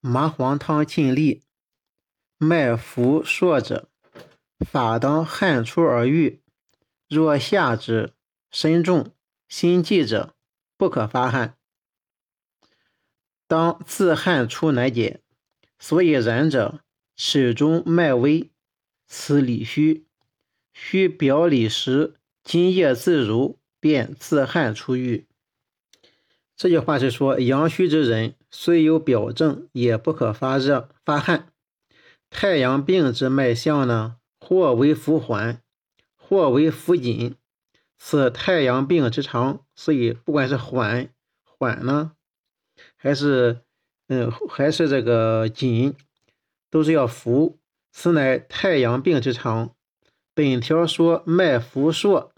麻黄汤尽利，脉浮数者，法当汗出而愈。若下之，身重、心悸者，不可发汗，当自汗出乃解。所以然者，齿中脉微，此里虚，虚表里实，津液自如，便自汗出愈。这句话是说，阳虚之人虽有表证，也不可发热发汗。太阳病之脉象呢，或为浮缓，或为浮紧，此太阳病之常。所以不管是缓缓呢，还是嗯还是这个紧，都是要浮，此乃太阳病之常。本条说脉浮数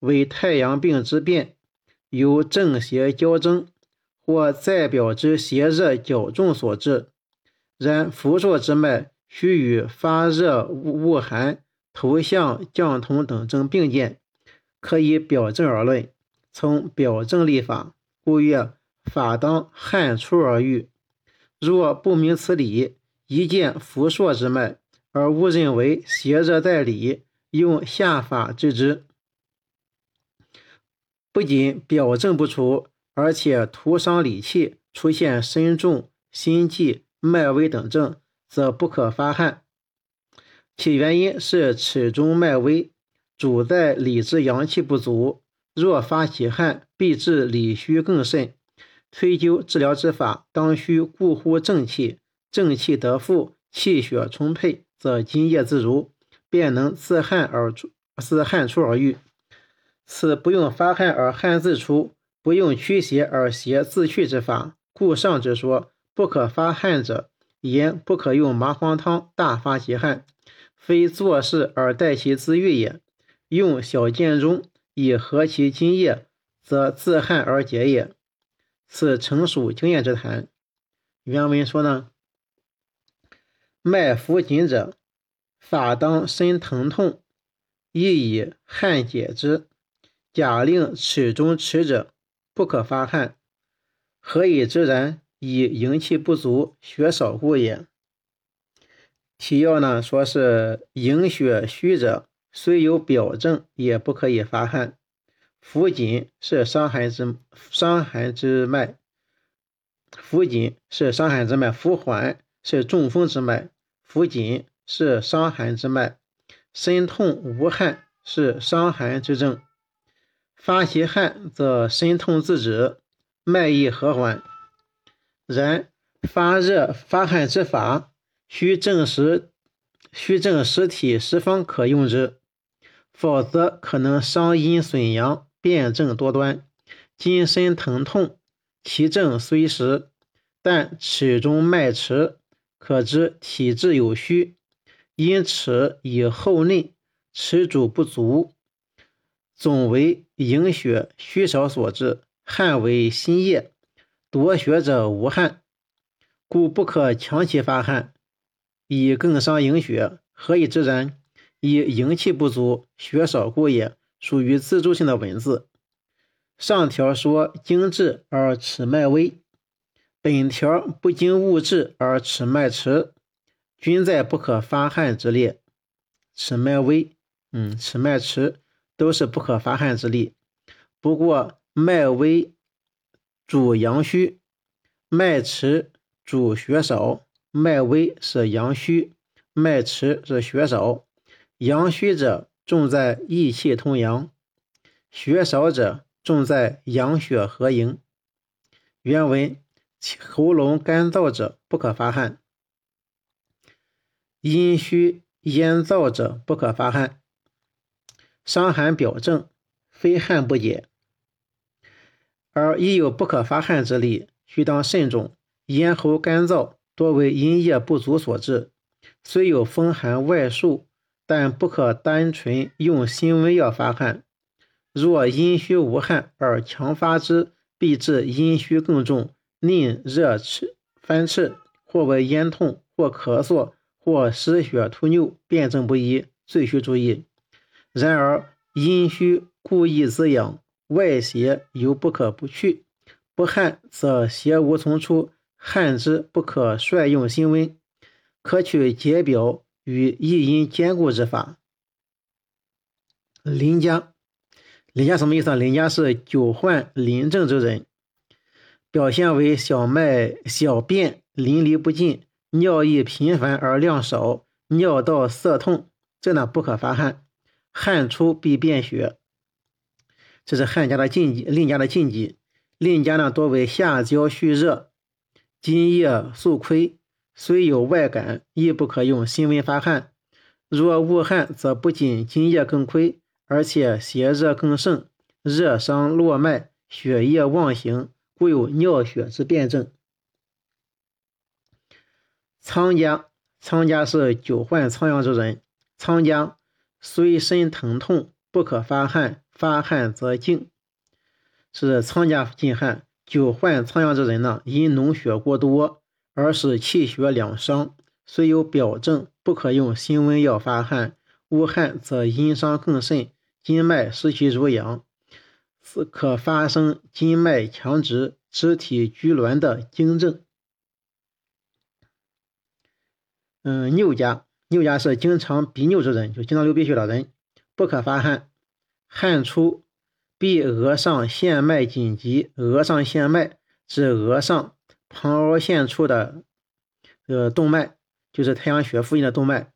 为太阳病之变。有正邪交争，或在表之邪热较重所致。然浮数之脉，须与发热、恶寒、头项降痛等症并见，可以表证而论。从表证立法，故曰：法当汗出而愈。若不明此理，一见浮数之脉，而误认为邪热在里，用下法治之。不仅表证不出，而且徒伤理气，出现身重、心悸、脉微等症，则不可发汗。其原因是齿中脉微，主在里之阳气不足，若发起汗，必致里虚更甚。推究治疗之法，当需固护正气，正气得复，气血充沛，则津液自如，便能自汗而出，自汗出而愈。此不用发汗而汗自出，不用驱邪而邪自去之法，故上之说不可发汗者，言不可用麻黄汤大发其汗，非做事而待其自愈也。用小建中以和其津液，则自汗而解也。此诚属经验之谈。原文说呢，脉浮紧者，法当身疼痛，亦以汗解之。假令齿中迟者，不可发汗。何以知然？以营气不足，血少故也。提要呢，说是营血虚者，虽有表证，也不可以发汗。浮紧是伤寒之伤寒之脉，浮紧是伤寒之脉；浮缓是中风之脉，浮紧是伤寒之脉；身痛无汗是伤寒之症。发其汗，则身痛自止，脉亦和缓。然发热发汗之法，需证实，需证实体十方可用之，否则可能伤阴损阳，辩证多端。今身疼痛，其症虽实，但齿中脉迟，可知体质有虚。因此以后内，齿主不足。总为营血虚少所致，汗为心液，多血者无汗，故不可强其发汗，以更伤营血。何以知然？以营气不足，血少故也。属于自助性的文字。上条说精治而尺脉微，本条不经物质而尺脉迟，均在不可发汗之列。尺脉微，嗯，尺脉迟。都是不可发汗之力。不过脉微主阳虚，脉迟主血少。脉微是阳虚，脉迟是血少。阳虚者重在益气通阳，血少者重在养血和营。原文：喉咙干燥者不可发汗，阴虚咽燥者不可发汗。伤寒表证，非汗不解，而亦有不可发汗之力，须当慎重。咽喉干燥，多为阴液不足所致。虽有风寒外束，但不可单纯用辛温药发汗。若阴虚无汗而强发之，必致阴虚更重，宁热赤翻赤，或为咽痛，或咳嗽，或失血吐衄，辨证不一，最需注意。然而阴虚故意滋养，外邪犹不可不去。不汗则邪无从出，汗之不可率用辛温，可取解表与益阴兼顾之法。林家，林家什么意思？啊？林家是久患淋症之人，表现为小麦小便淋漓不尽，尿液频繁而量少，尿道涩痛，这呢不可发汗，汗出必便血。这是汗家的禁忌，淋家的禁忌。淋家呢多为下焦虚热。津液素亏，虽有外感，亦不可用辛温发汗。若恶汗，则不仅津液更亏，而且邪热更盛，热伤络脉，血液妄行，故有尿血之辩证。仓家，仓家是久患仓阳之人。仓家虽身疼痛，不可发汗，发汗则静。是仓家禁汗。久患仓阳之人呢，因脓血过多而使气血两伤，虽有表证，不可用辛温药发汗。无汗则阴伤更甚，筋脉失其濡养，此可发生筋脉强直、肢体拘挛的经症。嗯，拗家，拗家是经常鼻拗之人，就经常流鼻血的人，不可发汗，汗出。必额上线脉紧急，额上线脉指额上旁凹陷处的呃动脉，就是太阳穴附近的动脉。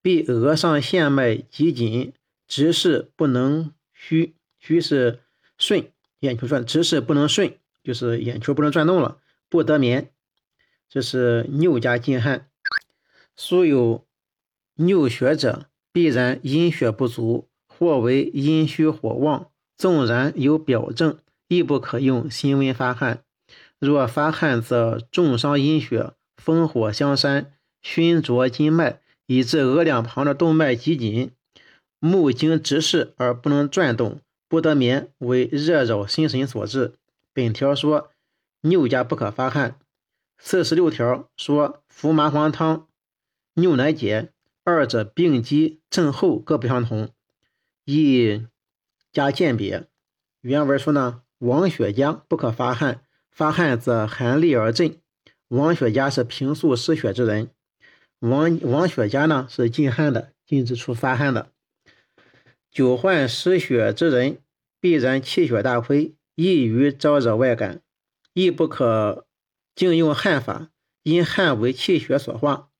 必额上线脉极紧，直视不能虚，虚是顺，眼球转，直视不能顺，就是眼球不能转动了，不得眠。这是拗家禁汗。素有拗血者，必然阴血不足，或为阴虚火旺。纵然有表证，亦不可用辛温发汗。若发汗，则重伤阴血，风火相煽，熏灼筋脉，以致额两旁的动脉极紧，目睛直视而不能转动，不得眠，为热扰心神所致。本条说拗家不可发汗。四十六条说服麻黄汤，拗乃解，二者病机症候各不相同，亦。加鉴别，原文说呢，王雪家不可发汗，发汗则寒栗而振。王雪家是平素失血之人，王王雪家呢是禁汗的，禁止出发汗的。久患失血之人，必然气血大亏，易于招惹外感，亦不可尽用汗法，因汗为气血所化。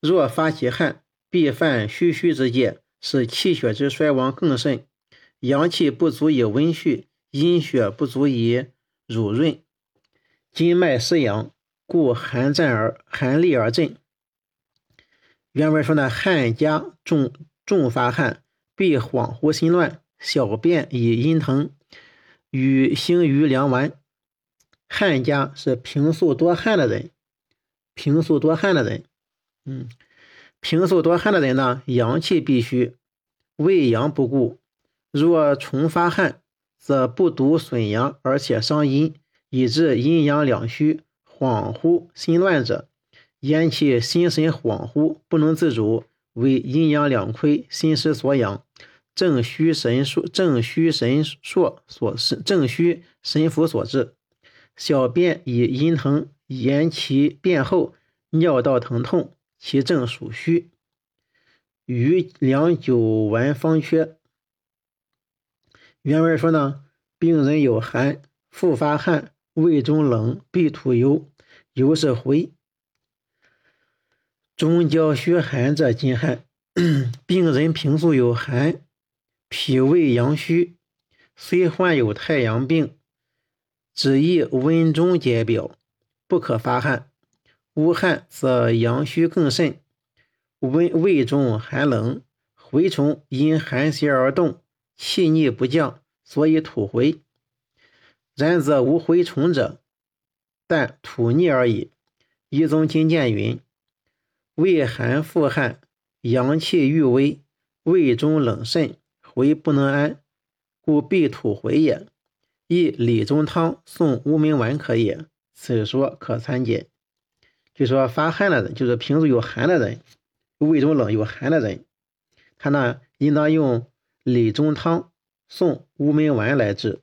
若发其汗，必犯虚虚之戒，使气血之衰亡更甚。阳气不足以温煦，阴血不足以濡润，筋脉失养，故寒战而寒栗而震。原文说呢，汗加重重发汗，必恍惚心乱，小便以阴疼，与星于凉丸。汗家是平素多汗的人，平素多汗的人，嗯，平素多汗的人呢，阳气必虚，胃阳不固。若重发汗，则不独损阳，而且伤阴，以致阴阳两虚、恍惚心乱者，言其心神恍惚，不能自主，为阴阳两亏、心失所养，正虚神数、正虚神硕所，正虚神符所致。小便以阴疼，言其便后，尿道疼痛，其症属虚。余良久闻方缺。原文说呢，病人有寒，复发汗，胃中冷，必吐油，油是回。中焦虚寒者禁汗。病人平素有寒，脾胃阳虚，虽患有太阳病，只宜温中解表，不可发汗。无汗则阳虚更甚，温胃中寒冷，蛔虫因寒邪而动。气逆不降，所以吐回。然则无蛔虫者，但吐逆而已。一宗经鉴云：胃寒腹汗，阳气欲微，胃中冷甚，回不能安，故必吐回也。亦理中汤送乌名丸可也。此说可参见。就说发汗的人，就是平时有寒的人，胃中冷有寒的人，他呢应当用。理中汤送乌梅丸来治。